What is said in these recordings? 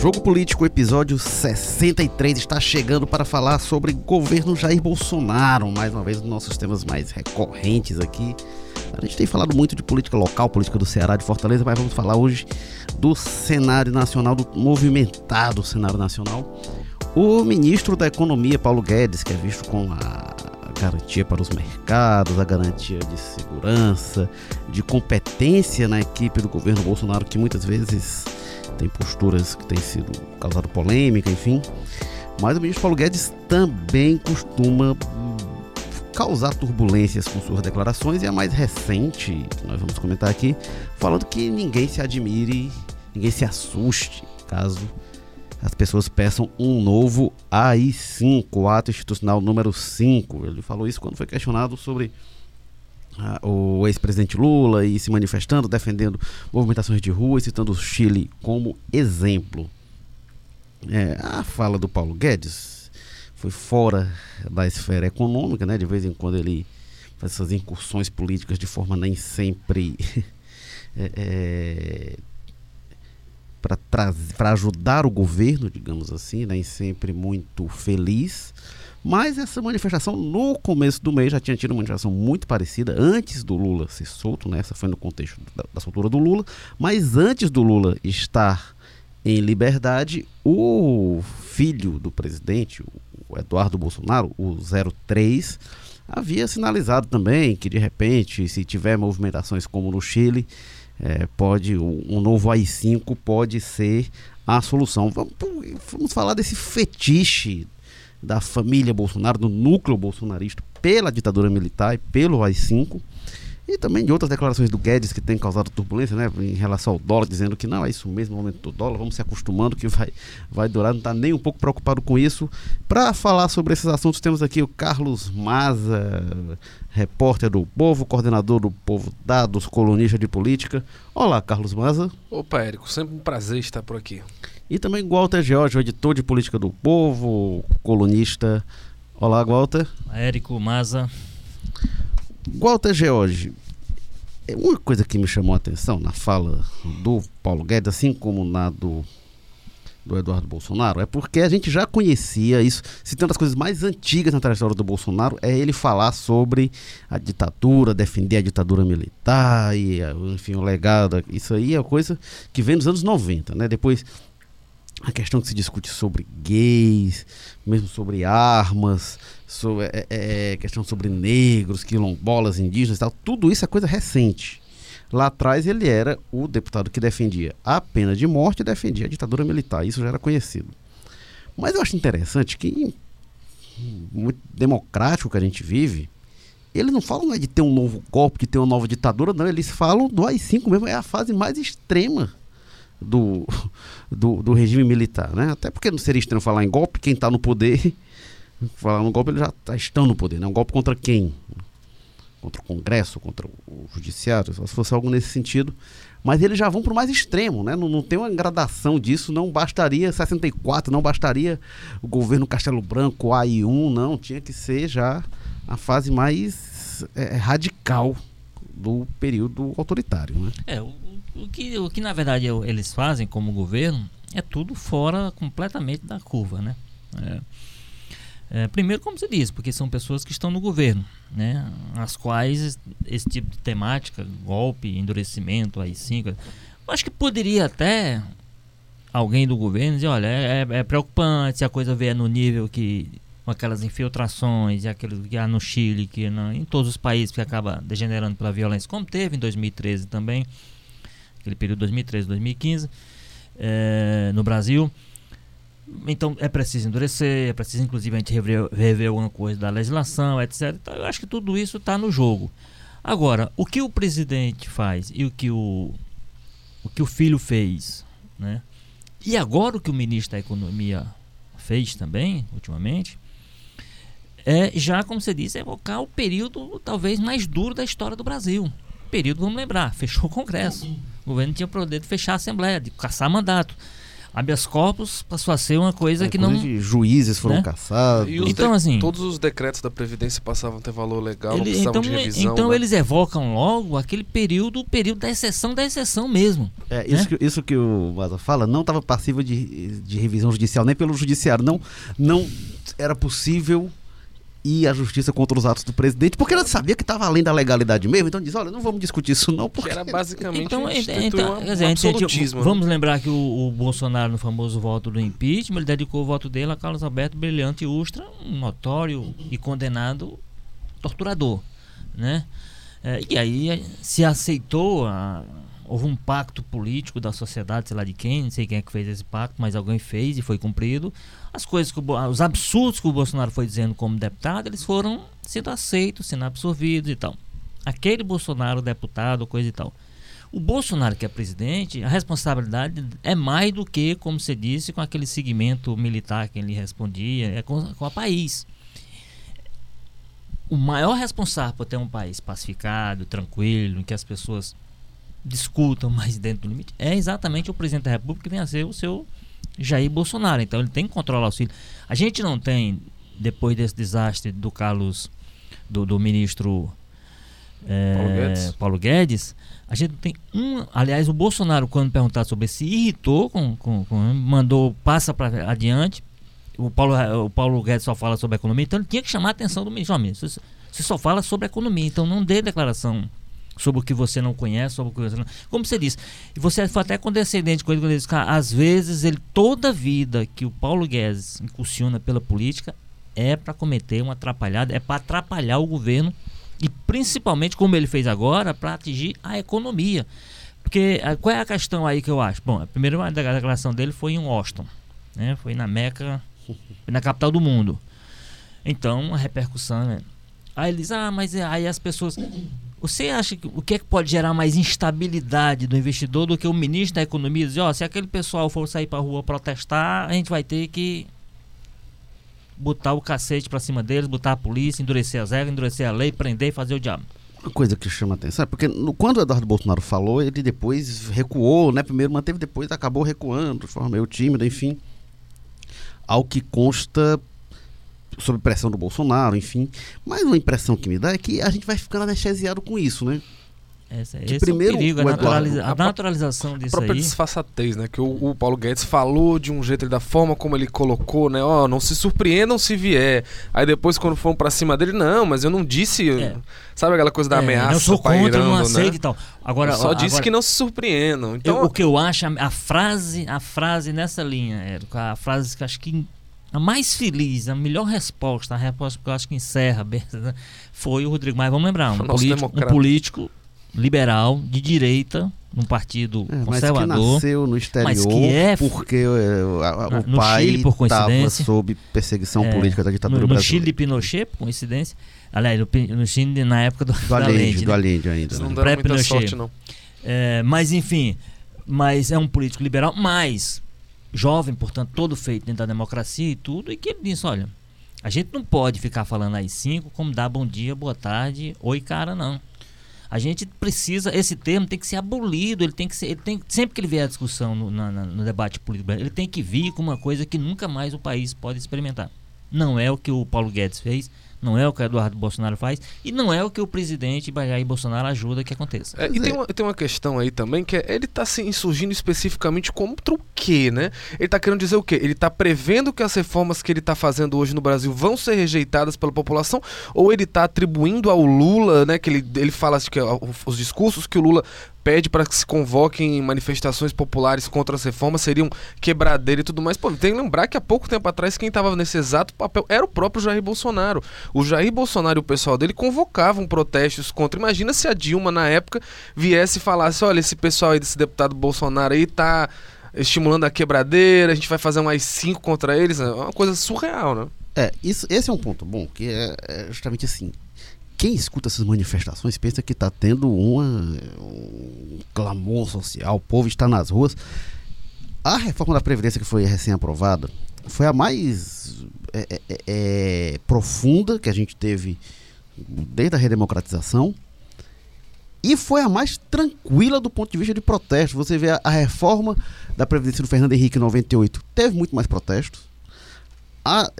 Jogo Político, episódio 63, está chegando para falar sobre governo Jair Bolsonaro, mais uma vez um dos nossos temas mais recorrentes aqui. A gente tem falado muito de política local, política do Ceará, de Fortaleza, mas vamos falar hoje do cenário nacional, do movimentado cenário nacional. O ministro da Economia, Paulo Guedes, que é visto com a garantia para os mercados, a garantia de segurança, de competência na equipe do governo Bolsonaro, que muitas vezes tem posturas que têm sido causado polêmica, enfim. Mas o ministro Paulo Guedes também costuma causar turbulências com suas declarações e a mais recente, nós vamos comentar aqui, falando que ninguém se admire, ninguém se assuste caso as pessoas peçam um novo AI5, ato institucional número 5. Ele falou isso quando foi questionado sobre o ex-presidente Lula e se manifestando, defendendo movimentações de rua e citando o Chile como exemplo. É, a fala do Paulo Guedes foi fora da esfera econômica, né? De vez em quando ele faz essas incursões políticas de forma nem sempre é, é, para ajudar o governo, digamos assim, nem sempre muito feliz. Mas essa manifestação no começo do mês já tinha tido uma manifestação muito parecida antes do Lula ser solto, né? Essa foi no contexto da, da soltura do Lula, mas antes do Lula estar em liberdade, o filho do presidente, o Eduardo Bolsonaro, o 03, havia sinalizado também que de repente, se tiver movimentações como no Chile, é, pode um novo AI-5 pode ser a solução. Vamos, vamos falar desse fetiche da família Bolsonaro, do núcleo bolsonarista, pela ditadura militar e pelo AI-5, e também de outras declarações do Guedes que tem causado turbulência, né, em relação ao dólar, dizendo que não, é isso mesmo, o aumento do dólar, vamos se acostumando que vai, vai durar, não está nem um pouco preocupado com isso. Para falar sobre esses assuntos, temos aqui o Carlos Maza, repórter do Povo, coordenador do Povo Dados, colunista de política. Olá, Carlos Maza. Opa, Érico, sempre um prazer estar por aqui. E também Walter George, editor de política do Povo, colunista. Olá, Walter. Érico Maza. Walter George, é uma coisa que me chamou a atenção na fala do Paulo Guedes, assim como na do, do Eduardo Bolsonaro, é porque a gente já conhecia isso. Citando as coisas mais antigas na trajetória do Bolsonaro, é ele falar sobre a ditadura, defender a ditadura militar e, enfim, o legado. Isso aí é coisa que vem nos anos 90, né? Depois a questão que se discute sobre gays, mesmo sobre armas, sobre, é, é, é, questão sobre negros, quilombolas, indígenas e tal, tudo isso é coisa recente. Lá atrás ele era o deputado que defendia a pena de morte e defendia a ditadura militar, isso já era conhecido. Mas eu acho interessante que, muito democrático que a gente vive, eles não falam de ter um novo golpe, de ter uma nova ditadura, não, eles falam do AI-5 mesmo, é a fase mais extrema do, do, do, regime militar, né? Até porque não seria estranho falar em golpe, quem está no poder, falar no golpe, eles já tá, estão no poder, né? Um golpe contra quem? Contra o Congresso, contra o Judiciário, se fosse algo nesse sentido. Mas eles já vão para o mais extremo, né? Não, não tem uma gradação disso, não bastaria 64, não bastaria o governo Castelo Branco, AI1, não, tinha que ser já a fase mais é, radical do período autoritário, né? É, o o que, o que na verdade eles fazem como governo é tudo fora completamente da curva, né? É, é, primeiro, como você diz, porque são pessoas que estão no governo, né? As quais esse tipo de temática, golpe, endurecimento, aí sim, acho que poderia até alguém do governo dizer, olha, é, é, é preocupante se a coisa vier no nível que com aquelas infiltrações e aquilo que há no Chile, que em todos os países que acaba degenerando pela violência, como teve em 2013 também aquele período 2013, 2015, é, no Brasil. Então é preciso endurecer, é preciso inclusive a gente rever, rever alguma coisa da legislação, etc. Então, eu acho que tudo isso está no jogo. Agora, o que o presidente faz e o que o, o que o filho fez, né? E agora o que o ministro da Economia fez também, ultimamente, é já, como você disse, evocar o período talvez mais duro da história do Brasil. Período, vamos lembrar, fechou o Congresso. O governo tinha o poder de fechar a Assembleia, de caçar mandato. habeas corpus passou a ser uma coisa É, que não. Juízes foram né? caçados. E os Então, de- assim- todos os decretos da Previdência passavam a ter valor legal, não Ele- precisavam então de revisão. então né? eles evocam logo aquele período, o período da exceção da exceção mesmo. É, isso, que, isso que o Maza fala não estava passível de, de revisão judicial, nem pelo judiciário. Não, não era possível ir à justiça contra os atos do presidente, porque ela sabia que estava além da legalidade mesmo. Então diz, olha, não vamos discutir isso não, Que porque... era basicamente Então, um, é- instituir então, um quer dizer, a gente- absolutismo. né? vamos lembrar que o, o Bolsonaro, no famoso voto do impeachment, ele dedicou o voto dele a Carlos Alberto Brilhante Ustra, um notório e condenado torturador, né? É, e aí se aceitou, a- houve um pacto político da sociedade, sei lá de quem, não sei quem é que fez esse pacto, mas alguém fez e foi cumprido. As coisas que o, Bo- os absurdos que o Bolsonaro foi dizendo como deputado, eles foram sendo aceitos, sendo absorvidos e tal. Aquele Bolsonaro deputado, coisa e tal. O Bolsonaro que é presidente, a responsabilidade é mais do que, como você disse, com aquele segmento militar que ele respondia, é com, com a país. O maior responsável por ter um país pacificado, tranquilo, em que as pessoas discutam mais dentro do limite, é exatamente o presidente da República que vem a ser o seu Jair Bolsonaro. Então ele tem que controlar o filho. A gente não tem, depois desse desastre do Carlos, do, do ministro é, Paulo Guedes. Paulo Guedes, a gente não tem um. Aliás, o Bolsonaro, quando perguntado sobre isso, se irritou com, com, com mandou, passa para adiante. O Paulo, o Paulo Guedes só fala sobre economia, então ele tinha que chamar a atenção do ministro. Você, você só fala sobre economia, então não dê declaração sobre o que você não conhece, sobre o que você não. Como você disse, você foi até condescendente com ele quando ele disse que às vezes ele, toda a vida que o Paulo Guedes incursiona pela política é para cometer uma atrapalhada, é para atrapalhar o governo e principalmente, como ele fez agora, para atingir a economia. Porque ah, qual é a questão aí que eu acho? Bom, a primeira declaração dele foi em Washington, né? foi na Meca, na capital do mundo. Então, a repercussão. Né? Aí ele diz: Ah, mas é- aí as pessoas. Você acha que o que é que pode gerar mais instabilidade do investidor do que o ministro da Economia dizer: Ó, se aquele pessoal for sair para rua protestar, a gente vai ter que botar o cacete para cima deles, botar a polícia, endurecer as regras, endurecer a lei, prender e fazer o diabo. Uma coisa que chama atenção é porque no- quando o Eduardo Bolsonaro falou, ele depois recuou, né? Primeiro manteve, depois acabou recuando, de forma meio tímida, enfim. Ao que consta sob pressão do Bolsonaro, enfim. Mas uma impressão que me dá é que a gente vai ficando anestesiado com isso, né? Essa, Que esse primeiro é o perigo, a, naturaliza- a a naturalização A disso própria aí. disfarçatez, né? Que o, o Paulo Guedes falou de um jeito, da forma como ele colocou, né? Ó, não se surpreendam se vier. Aí depois, quando foram pra cima dele, não, mas eu não disse. É. Sabe aquela coisa da É, ameaça? eu sou contra, eu pairando, não né? aceito e tal. Agora, Eu só disse agora- que não se surpreendam. Eu- Então, o que eu acho, a, a frase, a frase nessa linha, Érico, a frase que eu acho que a mais feliz, a melhor resposta, a resposta que eu acho que encerra bem, foi o Rodrigo. Mas vamos lembrar, um, político, um político liberal, de direita, num partido É, mas que conservador. nasceu no exterior mas que é porque é, a- a- Na- o no pai Chile, por estava coincidência. sob perseguição É, política da ditadura no, no brasileira. Chile de Pinochet, por coincidência. Aliás, no, no Chile na época do, do Allende, Allende, do né? Allende ainda. né? não deram muita sorte, não. É, mas enfim, mas é um político liberal, mas jovem, portanto, todo feito dentro da democracia e tudo, e que ele disse, olha, a gente não pode ficar falando às cinco como dar bom dia, boa tarde, oi cara, não. A gente precisa, esse termo tem que ser abolido, ele tem que ser, ele tem, sempre que ele vier a discussão no, na- no debate político, ele tem que vir com uma coisa que nunca mais o país pode experimentar. Não é o que o Paulo Guedes fez, não é o que o Eduardo Bolsonaro faz, e não é o que o presidente Jair Bolsonaro ajuda que aconteça. É, e tem uma, tem uma questão aí também que é, ele tá se insurgindo especificamente contra o quê, né? Ele tá querendo dizer o quê? Ele tá prevendo que as reformas que ele tá fazendo hoje no Brasil vão ser rejeitadas pela população? Ou ele tá atribuindo ao Lula, né? Que ele, ele fala assim, que ó, os discursos que o Lula pede para que se convoquem manifestações populares contra as reformas seriam quebradeira e tudo mais. Pô, tem que lembrar que há pouco tempo atrás quem estava nesse exato papel era o próprio Jair Bolsonaro. O Jair Bolsonaro e o pessoal dele convocavam protestos contra. Imagina se a Dilma, na época, viesse e falasse: olha, esse pessoal aí desse deputado Bolsonaro aí tá estimulando a quebradeira, a gente vai fazer um AI-5 contra eles. É uma coisa surreal, né? É, isso, esse é um ponto bom, que é, é justamente assim. Quem escuta essas manifestações pensa que está tendo uma, um clamor social, o povo está nas ruas. A reforma da Previdência que foi recém-aprovada foi a mais é, é, é, é, profunda que a gente teve desde a redemocratização. E foi a mais tranquila do ponto de vista de protesto. Você vê a, a reforma da Previdência do Fernando Henrique em 98, teve muito mais protestos. A,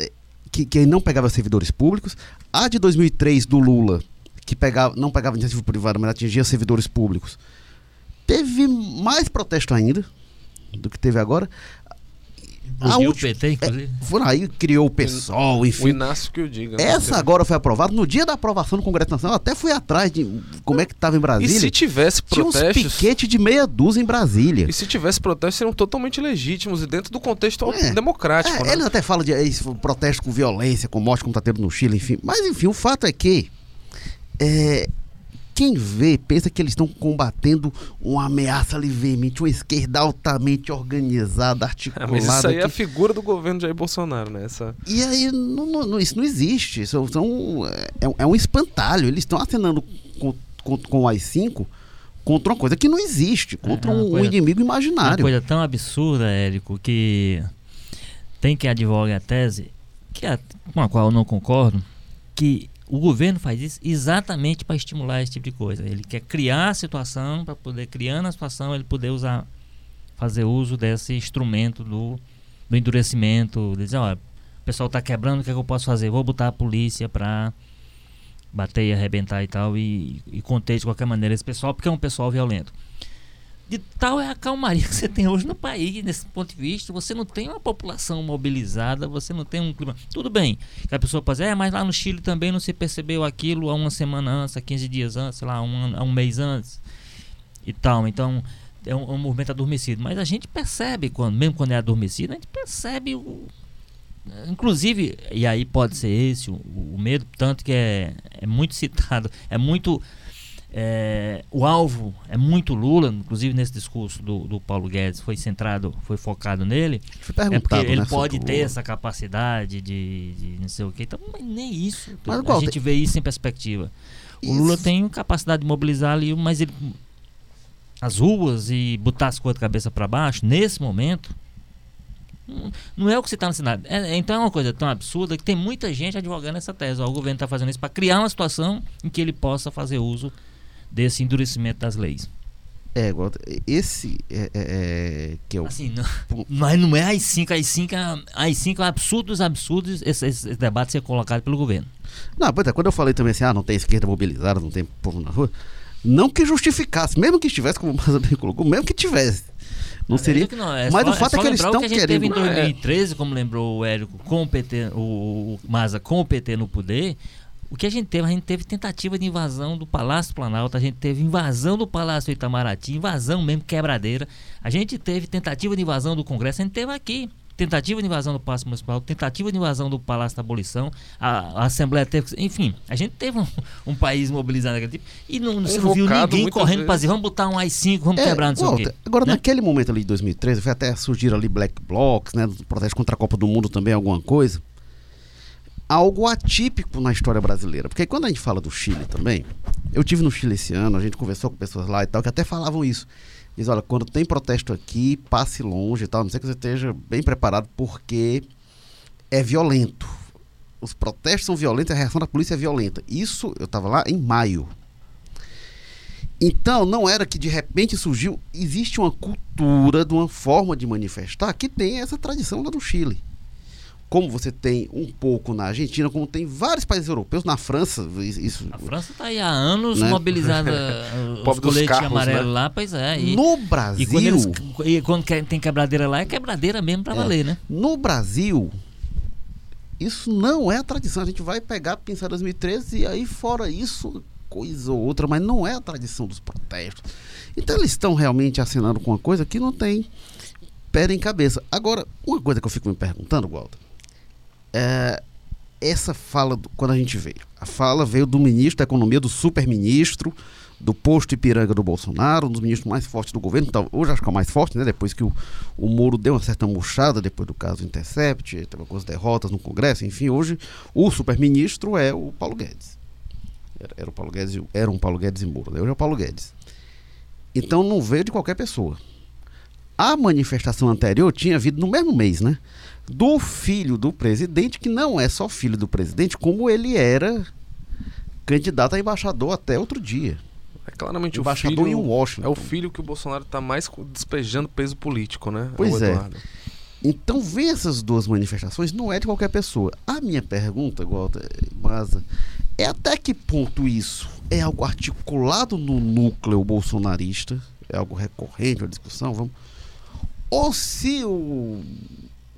que, que não pegava servidores públicos. A de 2003 do Lula, que pegava, não pegava iniciativa privada, mas atingia servidores públicos, teve mais protesto ainda do que teve agora. A o PT, inclusive. É, foi aí criou o PSOL, enfim. O Inácio que eu diga. Né? Essa agora foi aprovada. No dia da aprovação no Congresso Nacional, até fui atrás de como é que estava em Brasília. E se tivesse protestos... Tinha uns piquete de meia dúzia em Brasília. E se tivesse protestos, seriam totalmente legítimos e dentro do contexto é, democrático. É, né? Eles até falam de é, protesto com violência, com morte, como está tendo no Chile, enfim. Mas, enfim, o fato é que é, quem vê pensa que eles estão combatendo uma ameaça ali veemente, uma esquerda altamente organizada, articulada. Ah, mas isso aí que... é a figura do governo Jair Bolsonaro, né? Essa... E aí não, não, isso não existe. São, são é, é, um espantalho. Eles estão acenando com, com, com o AI-5 contra uma coisa que não existe, contra é um, coisa, um, inimigo imaginário. Uma coisa tão absurda, Érico, que tem que advogar a tese, que é, com a qual eu não concordo, que o governo faz isso exatamente para estimular esse tipo de coisa. Ele quer criar a situação para poder criando a situação ele poder usar fazer uso desse instrumento do, do endurecimento, dizer, olha, o pessoal está quebrando, o que, é que eu posso fazer? Vou botar a polícia para bater e arrebentar e tal e, e conter de qualquer maneira esse pessoal porque é um pessoal violento de tal é a calmaria que você tem hoje no país, nesse ponto de vista. Você não tem uma população mobilizada, você não tem um clima. Tudo bem, que a pessoa dizer, é, mas lá no Chile também não se percebeu aquilo há uma semana antes, há 15 dias antes, sei lá, um, há um mês antes e tal. Então, é um, um, movimento adormecido. Mas a gente percebe, quando, mesmo quando é adormecido, a gente percebe o. Inclusive, e aí pode ser esse o, o medo, tanto que é, é muito citado, é muito é, o alvo é muito Lula, inclusive nesse discurso do, do Paulo Guedes foi centrado, foi focado nele. É porque ele né, pode ter essa capacidade de, de, não sei o que. Então, nem isso. Mas, a gente vê isso em perspectiva. Isso. O Lula tem capacidade de mobilizar ali, mas ele as ruas e botar as coisas de cabeça para baixo, nesse momento, não é o que você está na cidade. É, então é uma coisa tão absurda que tem muita gente advogando essa tese. Ó, o governo está fazendo isso para criar uma situação em que ele possa fazer uso desse endurecimento das leis. É, esse é, é, é, que é o. Assim, não, mas não é AI-5, AI-5, AI-5 é absurdos, absurdos esse, esse, debate ser colocado pelo governo. Não, pois é, quando eu falei também assim, ah, não tem esquerda mobilizada, não tem povo na rua, não que justificasse, mesmo que estivesse, como o Maza bem colocou, mesmo que tivesse. Não seria. Não, é mas só, o fato é, é que eles estão que a gente querendo. Teve em 2013, como lembrou o Érico, com o PT, o, o Maza com o PT no poder, o que a gente teve? A gente teve tentativa de invasão do Palácio Planalto, a gente teve invasão do Palácio Itamaraty, invasão mesmo, quebradeira. A gente teve tentativa de invasão do Congresso, a gente teve aqui. Tentativa de invasão do Palácio Municipal, tentativa de invasão do Palácio da Abolição, a, a Assembleia teve. Enfim, a gente teve um, um país mobilizado naquele tipo. E não, você não viu ninguém correndo para dizer, vamos botar um AI-5, vamos é, quebrar, não sei volta. o quê. Agora, né? naquele momento ali de 2013, foi até surgir ali Black Blocs, né? Protesto contra a Copa do Mundo também, alguma coisa algo atípico na história brasileira. Porque quando a gente fala do Chile também, eu tive no Chile esse ano, a gente conversou com pessoas lá e tal, que até falavam isso. Diz, olha, quando tem protesto aqui, passe longe e tal, não sei que você esteja bem preparado, porque é violento. Os protestos são violentos, a reação da polícia é violenta. Isso, eu estava lá em maio. Então, não era que de repente surgiu. Existe uma cultura de uma forma de manifestar que tem essa tradição lá do Chile como você tem um pouco na Argentina, como tem vários países europeus, na França, isso. A França está aí há anos né? mobilizada os coletes amarelos né? lá, pois é. E, no Brasil. E quando, eles, e quando tem quebradeira lá, é quebradeira mesmo para é. valer, né? No Brasil, isso não é a tradição. A gente vai pegar, pensar 2013 e aí fora isso, coisa ou outra, mas não é a tradição dos protestos. Então eles estão realmente assinando com uma coisa que não tem pé em cabeça. Agora, uma coisa que eu fico me perguntando, Walter é, essa fala, do, quando a gente veio, a fala veio do ministro da Economia, do super-ministro, do posto Ipiranga do Bolsonaro, um dos ministros mais fortes do governo, então, hoje acho que é o mais forte, né? Depois que o, o Moro deu uma certa murchada, depois do caso Intercept, teve algumas derrotas no Congresso, enfim, hoje o super-ministro é o Paulo Guedes. Era, era, o Paulo Guedes, era um Paulo Guedes e Moro, né? hoje é o Paulo Guedes. Então não veio de qualquer pessoa. A manifestação anterior tinha havido no mesmo mês, né? Do filho do presidente, que não é só filho do presidente, como ele era candidato a embaixador até outro dia. Claramente embaixador o filho, em Washington. É o filho que o Bolsonaro está mais despejando peso político, né? Pois é. Então, ver essas duas manifestações não é de qualquer pessoa. A minha pergunta, Walter Maza, é até que ponto isso é algo articulado no núcleo bolsonarista, é algo recorrente, uma discussão, vamos. Ou se o,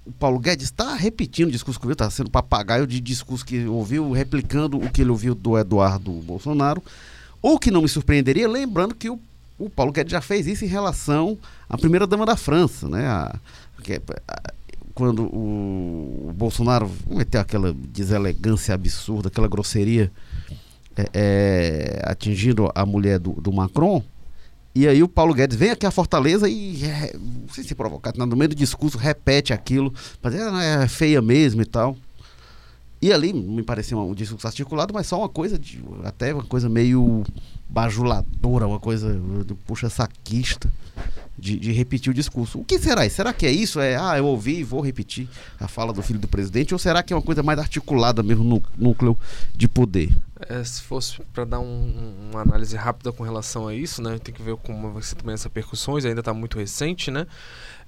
o Paulo Guedes está repetindo o discurso que ouviu, está sendo papagaio de discurso que ouviu, replicando o que ele ouviu do Eduardo Bolsonaro, o que não me surpreenderia, lembrando que o, o Paulo Guedes já fez isso em relação à primeira-dama da França, né? A, é, a, quando o, o Bolsonaro meteu aquela deselegância absurda, aquela grosseria é, é, atingindo a mulher do, do, Macron. E aí o Paulo Guedes vem aqui à Fortaleza e, é, não sei se provocado, no meio do discurso repete aquilo, mas é, é feia mesmo e tal. E ali me parecia um discurso articulado, mas só uma coisa, de, até uma coisa meio bajuladora, uma coisa puxa saquista de, de, repetir o discurso. O que será isso? Será que é isso? É, ah, eu ouvi e vou repetir a fala do filho do presidente? Ou será que é uma coisa mais articulada mesmo no núcleo de poder? É, se fosse para dar um, uma análise rápida com relação a isso, né? Tem que ver como vai também essas percussões, ainda está muito recente, né?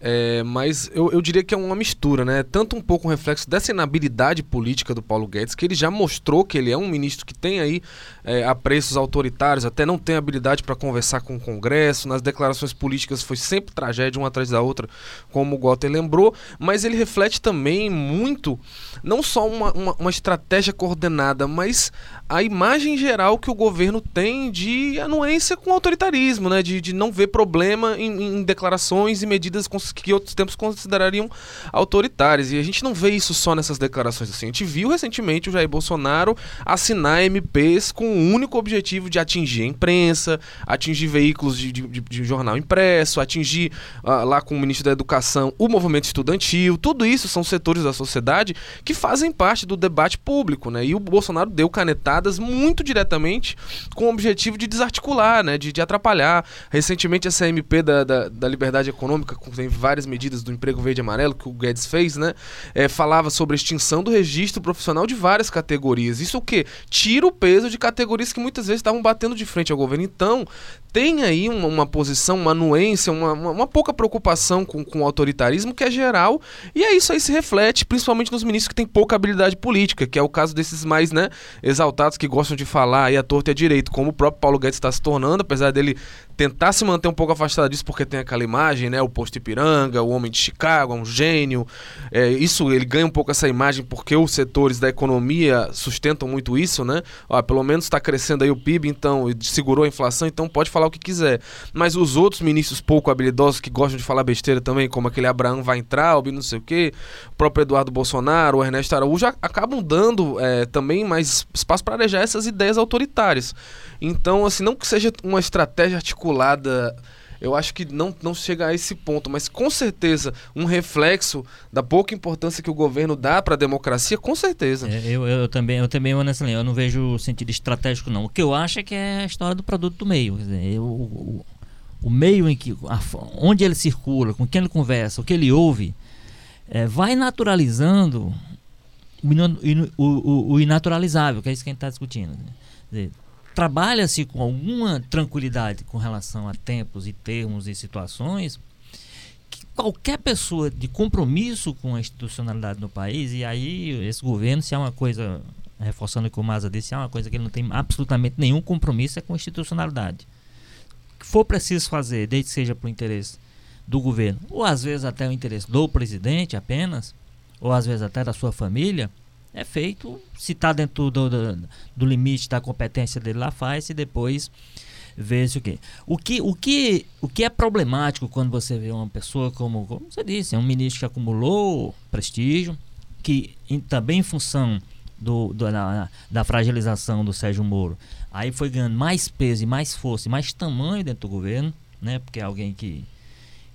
É, mas eu, eu, diria que é uma mistura, né? Tanto um pouco um reflexo dessa inabilidade política do Paulo Guedes, que ele já mostrou que ele é um ministro que tem aí é, apreços autoritários, até não tem habilidade para conversar com o Congresso, nas declarações políticas foi sempre tragédia uma atrás da outra, como o Walter lembrou, mas ele reflete também muito, não só uma, uma, uma estratégia coordenada, mas a imagem geral que o governo tem de anuência com autoritarismo, né? De, de não ver problema em, em declarações e medidas que outros tempos considerariam autoritárias. E a gente não vê isso só nessas declarações assim. A gente viu recentemente o Jair Bolsonaro assinar MPs com o único objetivo de atingir a imprensa, atingir veículos de, de, de jornal impresso, atingir uh, lá com o ministro da Educação o movimento estudantil. Tudo isso são setores da sociedade que fazem parte do debate público, né? E o Bolsonaro deu canetada muito diretamente com o objetivo de desarticular, né, de, de atrapalhar. Recentemente, essa MP da, da, da, liberdade econômica, tem várias medidas do emprego verde e amarelo que o Guedes fez, né, é, falava sobre a extinção do registro profissional de várias categorias. Isso o quê? Tira o peso de categorias que muitas vezes estavam batendo de frente ao governo. Então, tem aí uma, uma posição, uma anuência, uma, uma, uma, pouca preocupação com, com o autoritarismo que é geral, e é isso aí se reflete principalmente nos ministros que têm pouca habilidade política, que é o caso desses mais né, exaltados que gostam de falar aí a torta e a direito, como o próprio Paulo Guedes está se tornando, apesar dele tentar se manter um pouco afastado disso porque tem aquela imagem, né, o posto Ipiranga, o homem de Chicago, é um gênio, é, isso ele ganha um pouco essa imagem porque os setores da economia sustentam muito isso, né, Ó, pelo menos está crescendo aí o PIB, então, segurou a inflação, então pode falar falar o que quiser. Mas os outros ministros pouco habilidosos que gostam de falar besteira também, como aquele Abraão Weintraub, não sei o quê, o próprio Eduardo Bolsonaro, o Ernesto Araújo, acabam dando é, também mais espaço para arejar essas ideias autoritárias. Então, assim, não que seja uma estratégia articulada eu acho que não, não chega a esse ponto, mas com certeza um reflexo da pouca importância que o governo dá para a democracia, com certeza. É, eu, eu também, eu também nessa linha, eu não vejo sentido estratégico não. O que eu acho é que é a história do produto do meio, quer dizer, eu, o, o meio em que a, onde ele circula, com quem ele conversa, o que ele ouve, é, vai naturalizando o, o, o, inaturalizável, que é isso que a gente está discutindo. Né? Trabalha-se com alguma tranquilidade com relação a tempos e termos e situações que qualquer pessoa de compromisso com a institucionalidade no país, e aí esse governo, se é uma coisa, reforçando o que o Maza disse, se é uma coisa que ele não tem absolutamente nenhum compromisso é com a institucionalidade. O que for preciso fazer, desde que seja para o interesse do governo, ou às vezes até o interesse do presidente apenas, ou às vezes até da sua família, é feito, se está dentro do, do, do, limite da competência dele lá, faz e depois vê se o quê. O que, o, que, o que é problemático quando você vê uma pessoa como, como você disse, é um ministro que acumulou prestígio, que em, também em função do, do da, da, fragilização do Sérgio Moro, aí foi ganhando mais peso e mais força e mais tamanho dentro do governo, né? Porque é alguém que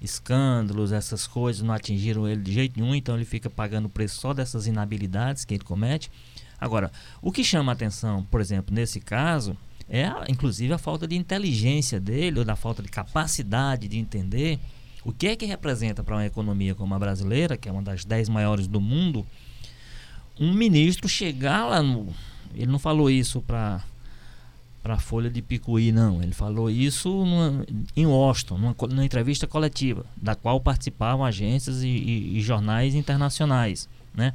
escândalos, essas coisas não atingiram ele de jeito nenhum, então ele fica pagando o preço só dessas inabilidades que ele comete. Agora, o que chama a atenção, por exemplo, nesse caso, é a, inclusive a falta de inteligência dele, ou da falta de capacidade de entender o que é que representa para uma economia como a brasileira, que é uma das dez maiores do mundo, um ministro chegar lá no. Ele não falou isso para para a Folha de Picuí, não. Ele falou isso numa, em Washington, numa, numa, entrevista coletiva, da qual participavam agências e, e, e jornais internacionais, né?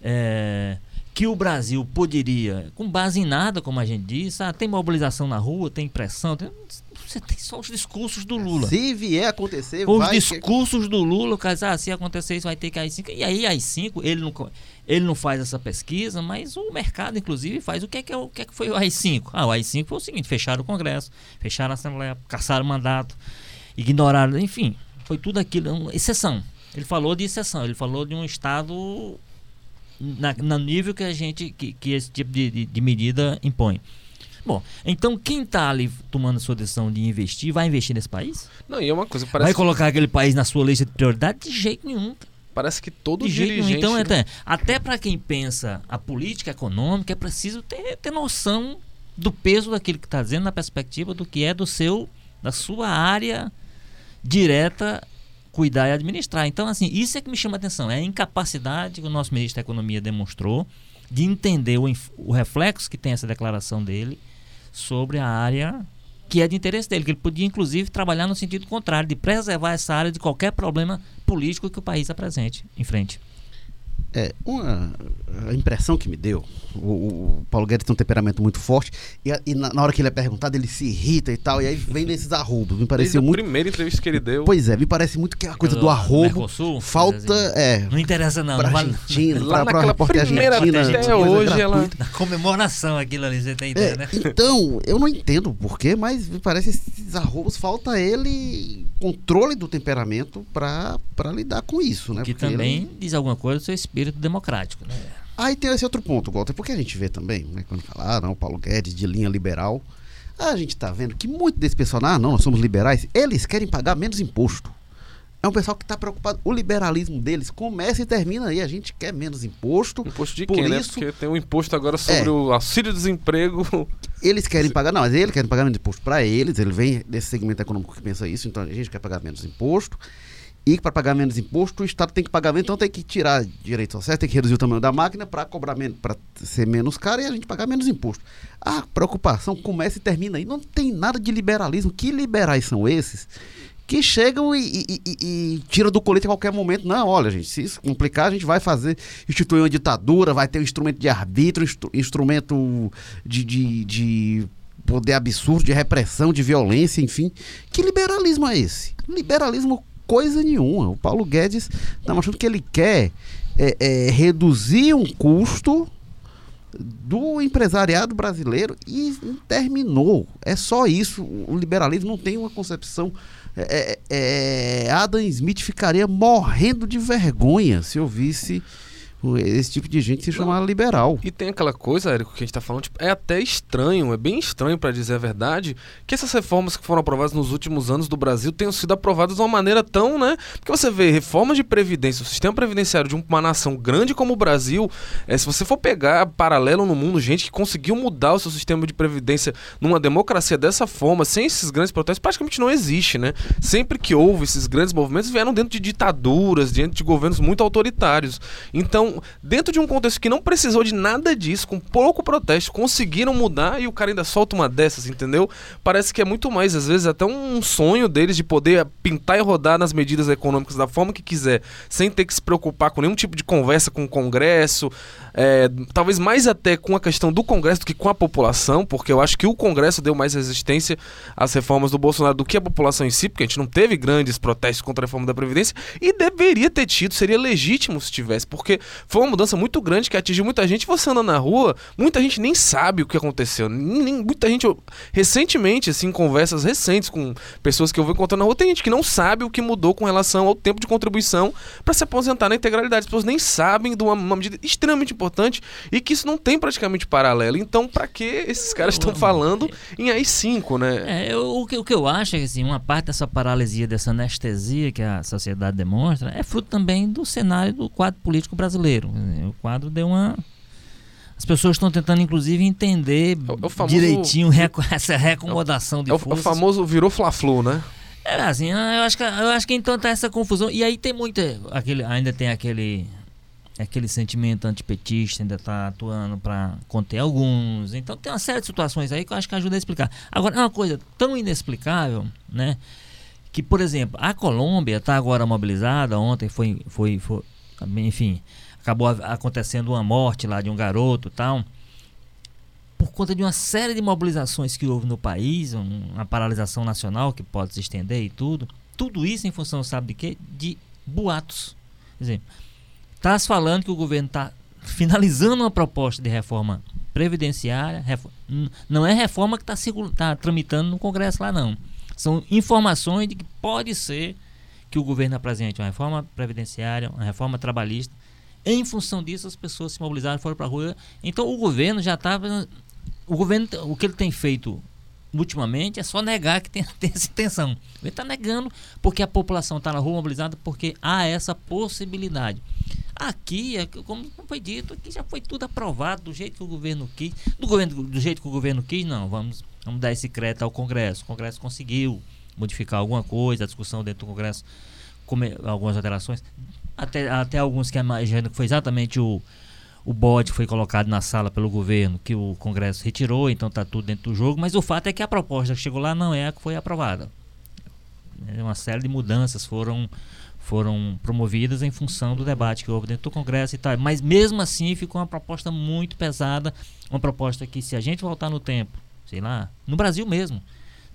É, que o Brasil poderia, com base em nada, como a gente disse, ah, tem mobilização na rua, tem pressão, tem, você tem só os discursos do Lula. Se vier acontecer, Os discursos do Lula, ah, se acontecer isso vai ter que AI5. E aí AI5, ele não, ele não faz essa pesquisa, mas o mercado, inclusive, faz. O que é que, é, o, que, é que foi o AI5? Ah, o AI5 foi o seguinte, fecharam o Congresso, fecharam a Assembleia, caçaram o mandato, ignoraram, enfim, foi tudo aquilo, uma exceção. Ele falou de exceção, ele falou de um Estado na, no nível que a gente, que, que esse tipo de, de, de medida impõe. Bom, então quem está ali tomando a sua decisão de investir, vai investir nesse país? Não, e é uma coisa parece Vai colocar aquele país na sua lista de prioridade? De jeito nenhum. Parece que todo de dirigente... Jeito nenhum. Então, até, até para quem pensa a política econômica, é preciso ter, ter noção do peso daquilo que está dizendo na perspectiva do que é do seu, da sua área direta cuidar e administrar. Então, assim, isso é que me chama a atenção. É a incapacidade que o nosso ministro da Economia demonstrou de entender o, o reflexo que tem essa declaração dele sobre a área que é de interesse dele, que ele podia inclusive trabalhar no sentido contrário, de preservar essa área de qualquer problema político que o país apresente em frente. É, uma a impressão que me deu, o, o Paulo Guedes tem um temperamento muito forte, e, e na, na, hora que ele é perguntado, ele se irrita e tal, e aí vem nesses arrobos. Me pareceu muito. A primeira entrevista que ele deu. Pois é, me parece muito que é a coisa do arrobo. Mercosul, falta. É, não interessa, não. Pra não Argentina, pra, pra repórter Argentina. Até hoje ela. Na comemoração aquilo ali, você tem ideia, é, né? Então, eu não entendo porquê, mas me parece esses arrobos, falta ele controle do temperamento para lidar com isso, né? Que Porque também ele... diz alguma coisa do seu espírito democrático, né? Aí tem esse outro ponto, Walter, porque a gente vê também, né, quando fala, ah, não, Paulo Guedes de linha liberal, a gente está vendo que muito desse pessoal, ah, não, nós somos liberais, eles querem pagar menos imposto. É um pessoal que está preocupado. O liberalismo deles começa e termina aí. A gente quer menos imposto. Imposto de por quem, né? isso, né? Porque tem um imposto agora sobre é, o auxílio-desemprego. Eles querem pagar, não, mas eles querem pagar menos imposto para eles. Ele vem desse segmento econômico que pensa isso, então a gente quer pagar menos imposto. E para pagar menos imposto, o Estado tem que pagar menos, então tem que tirar direito ao certo, tem que reduzir o tamanho da máquina para cobrar menos, para ser menos caro e a gente pagar menos imposto. A preocupação começa e termina aí. Não tem nada de liberalismo. Que liberais são esses? que chegam e, e, e, e, tiram do colete a qualquer momento. Não, olha, gente, se isso complicar, a gente vai fazer, instituir uma ditadura, vai ter um instrumento de arbítrio, instru, instrumento de, de, de, poder absurdo, de repressão, de violência, enfim. Que liberalismo é esse? Liberalismo coisa nenhuma. O Paulo Guedes está mostrando que ele quer é, é, reduzir um custo do empresariado brasileiro e terminou. É só isso. O liberalismo não tem uma concepção é, é, é, Adam Smith ficaria morrendo de vergonha se ouvisse esse tipo de gente se chamar liberal. E tem aquela coisa, Érico, que a gente está falando, tipo, é até estranho, é bem estranho para dizer a verdade, que essas reformas que foram aprovadas nos últimos anos do Brasil tenham sido aprovadas de uma maneira tão, né? Porque você vê reformas de previdência, o sistema previdenciário de uma nação grande como o Brasil, é, se você for pegar paralelo no mundo, gente que conseguiu mudar o seu sistema de previdência numa democracia dessa forma, sem esses grandes protestos, praticamente não existe, né? Sempre que houve esses grandes movimentos, vieram dentro de ditaduras, dentro de governos muito autoritários. Então, dentro de um contexto que não precisou de nada disso, com pouco protesto, conseguiram mudar e o cara ainda solta uma dessas, entendeu? Parece que é muito mais, às vezes, até um sonho deles de poder pintar e rodar nas medidas econômicas da forma que quiser, sem ter que se preocupar com nenhum tipo de conversa com o Congresso, é, talvez mais até com a questão do Congresso do que com a população, porque eu acho que o Congresso deu mais resistência às reformas do Bolsonaro do que a população em si, porque a gente não teve grandes protestos contra a reforma da Previdência e deveria ter tido, seria legítimo se tivesse, porque foi uma mudança muito grande que atingiu muita gente. Você anda na rua, muita gente nem sabe o que aconteceu. Nem, muita gente, eu, recentemente, assim, conversas recentes com pessoas que eu vou encontrando na rua, tem gente que não sabe o que mudou com relação ao tempo de contribuição para se aposentar na integralidade. As pessoas nem sabem de uma, uma medida extremamente importante e que isso não tem praticamente paralelo. Então, para que esses caras estão falando em AI-5, né? É, eu, o, que, o que eu acho é que assim, uma parte dessa paralisia, dessa anestesia que a sociedade demonstra, é fruto também do cenário do quadro político brasileiro. O quadro deu uma. As pessoas estão tentando, inclusive, entender é, é famoso... direitinho essa reacomodação de é o, forças. É o famoso virou fla-flu, né? É assim, eu acho que, eu acho que então tá essa confusão. E aí tem muita. Aquele, ainda tem aquele. aquele sentimento antipetista ainda está atuando para conter alguns. Então tem uma série de situações aí que eu acho que ajuda a explicar. Agora, é uma coisa tão inexplicável, né? Que, por exemplo, a Colômbia está agora mobilizada, ontem foi, foi, foi enfim, acabou acontecendo uma morte lá de um garoto e tal por conta de uma série de mobilizações que houve no país, uma paralisação nacional que pode se estender e tudo. Tudo isso em função, sabe de quê? De boatos. Quer dizer, está se falando que o governo está finalizando uma proposta de reforma previdenciária. Reforma, não é reforma que está tá tramitando no Congresso lá, não. São informações de que pode ser que o governo apresente uma reforma previdenciária, uma reforma trabalhista. Em função disso, as pessoas se mobilizaram foram para a rua. Então, o governo já estava o governo, o que ele tem feito ultimamente é só negar que tem, tem essa intenção. Ele está negando porque a população está na rua mobilizada porque há essa possibilidade. Aqui, é como foi dito, aqui já foi tudo aprovado do jeito que o governo quis. Do, governo, do jeito que o governo quis, não. Vamos, vamos dar esse crédito ao Congresso. O Congresso conseguiu modificar alguma coisa, a discussão dentro do Congresso, algumas alterações. Até, até alguns que imaginam que foi exatamente o, o bode foi colocado na sala pelo governo, que o Congresso retirou, então está tudo dentro do jogo, mas o fato é que a proposta que chegou lá não é a que foi aprovada. É, uma série de mudanças foram, foram promovidas em função do debate que houve dentro do Congresso e tal. Mas mesmo assim ficou uma proposta muito pesada, uma proposta que se a gente voltar no tempo, sei lá, no Brasil mesmo,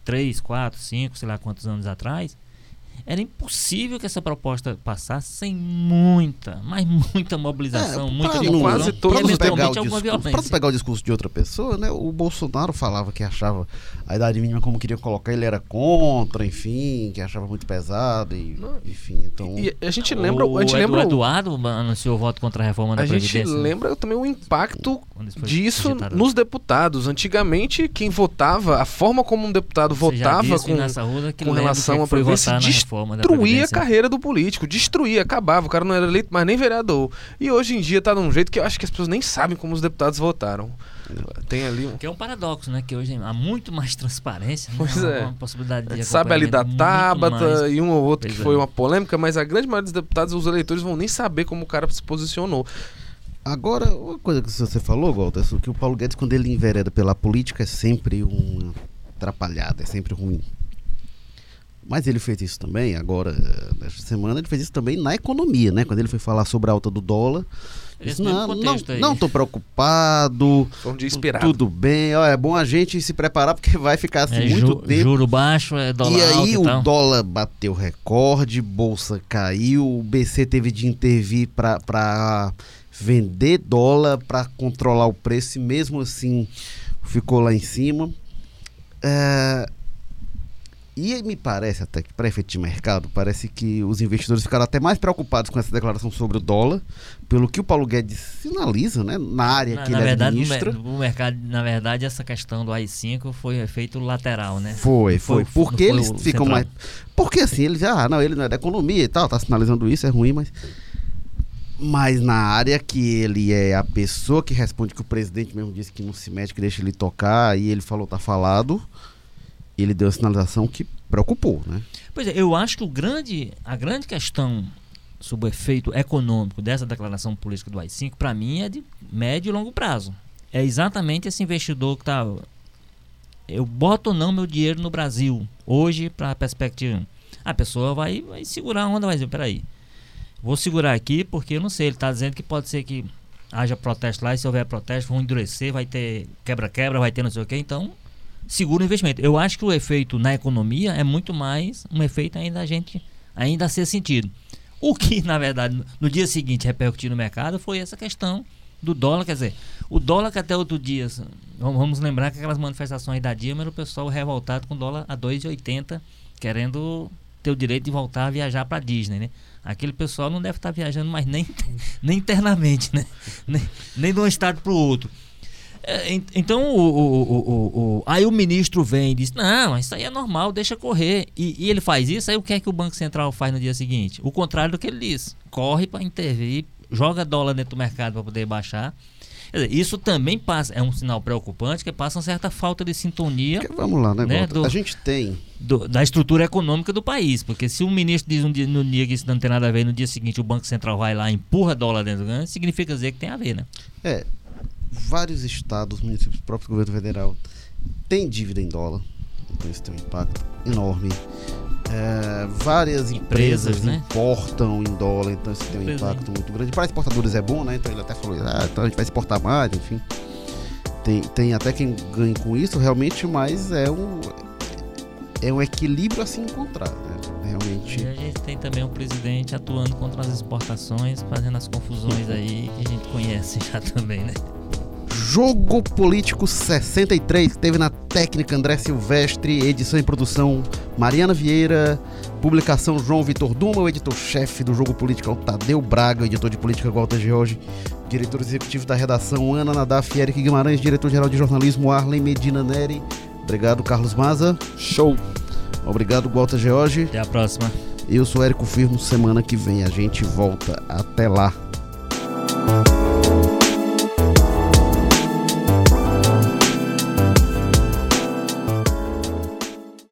3, 4, 5, sei lá quantos anos atrás, era impossível que essa proposta passasse sem muita, mas muita mobilização, é, muita discussão, quase todos eventualmente alguma violência. Para pegar o discurso de outra pessoa, né? O Bolsonaro falava que achava a idade mínima como queria colocar, ele era contra, enfim, que achava muito pesado e, enfim, então... E a gente lembra... O, a gente lembra o Eduardo anunciou o voto contra a reforma da a Previdência. A gente lembra também o impacto disso nos deputados. Antigamente, quem votava, a forma como um deputado Você votava com, com relação à Previdência destruía a carreira do político, destruía, acabava. O cara não era eleito mais nem vereador. E hoje em dia tá num jeito que eu acho que as pessoas nem sabem como os deputados votaram. Tem ali um... Que é um paradoxo, né? Que hoje há muito mais transparência. Né? Pois é. Uma possibilidade de Sabe ali da Tabata e um ou outro pois que é. foi uma polêmica, mas a grande maioria dos deputados, os eleitores vão nem saber como o cara se posicionou. Agora, uma coisa que você falou, Walter, que o Paulo Guedes, quando ele envereda pela política, é sempre uma atrapalhada, é sempre ruim. Mas ele fez isso também, agora, nesta semana, ele fez isso também na economia, né? Quando ele foi falar sobre a alta do dólar. Disse, não, não, não estou preocupado. Foi um dia esperado. Tudo bem, ó, é bom a gente se preparar porque vai ficar assim é, muito ju, tempo. Juro baixo, é dólar E aí e o tal. dólar bateu recorde, bolsa caiu, o BC teve de intervir para vender dólar para controlar o preço e mesmo assim ficou lá em cima. É, e me parece até que, para efeito de mercado, parece que os investidores ficaram até mais preocupados com essa declaração sobre o dólar, pelo que o Paulo Guedes sinaliza, né, na área na, que na ele verdade, administra. O mercado, na verdade, essa questão do AI5 foi efeito lateral, né? Foi, foi. foi porque foi eles ficam central. mais. Porque assim, eles já, ah, não, ele não é da economia e tal, tá sinalizando isso, é ruim, mas. Mas na área que ele é a pessoa que responde, que o presidente mesmo disse que não se mete, que deixa ele tocar, e ele falou, tá falado ele deu a sinalização que preocupou, né? Pois é, eu acho que o grande, a grande questão sobre o efeito econômico dessa declaração política do AI-5, para mim, é de médio e longo prazo. É exatamente esse investidor que está... Eu boto ou não meu dinheiro no Brasil, hoje, para a perspectiva. A pessoa vai, vai segurar a onda, vai dizer, peraí, vou segurar aqui porque eu não sei, ele está dizendo que pode ser que haja protesto lá, e se houver protesto, vão endurecer, vai ter quebra-quebra, vai ter não sei o quê, então segura o investimento. Eu acho que o efeito na economia é muito mais um efeito ainda a gente ainda a ser sentido. O que, na verdade, no dia seguinte repercutiu no mercado foi essa questão do dólar, quer dizer, o dólar que até outro dia, vamos lembrar que aquelas manifestações da Dilma era o pessoal revoltado com o dólar a 2,80, querendo ter o direito de voltar a viajar para Disney, né? Aquele pessoal não deve estar viajando mais nem, nem internamente, né? Nem, nem de um estado para o outro. É, então, o, o, o, aí o ministro vem e diz: Não, isso aí é normal, deixa correr. E, e, ele faz isso, aí o que é que o Banco Central faz no dia seguinte? O contrário do que ele diz: corre para intervir, joga dólar dentro do mercado para poder baixar. Dizer, isso também passa, é um sinal preocupante, que passa uma certa falta de sintonia. Porque, vamos lá, né, né do, A gente tem. Do, da estrutura econômica do país. Porque se o ministro diz um dia, no dia que isso não tem nada a ver, no dia seguinte o Banco Central vai lá e empurra dólar dentro do ganho, significa dizer que tem a ver, né? É. Vários estados, municípios, próprio governo federal, têm dívida em dólar. Então isso tem um impacto enorme. É, várias empresas, empresas né? importam em dólar, então isso tem um impacto muito grande. Para exportadores é bom, né? Então ele até falou, ah, então a gente vai exportar mais, enfim. Tem, tem até quem ganha com isso realmente, mas é um, é um equilíbrio a se encontrar, né? Realmente. E a gente tem também um presidente atuando contra as exportações, fazendo as confusões aí que a gente conhece já também, né? Jogo Político 63, que teve na técnica André Silvestre, edição e produção Mariana Vieira, publicação João Vitor Duma, o editor-chefe do Jogo Político é o Tadeu Braga, editor de política Walter George, diretor executivo da redação Ana Nadaf, Eric Guimarães, diretor-geral de jornalismo Arlen Medina Neri. Obrigado, Carlos Maza. Show. Obrigado, Walter George. Até a próxima. Eu sou Érico Firmo, semana que vem a gente volta. Até lá.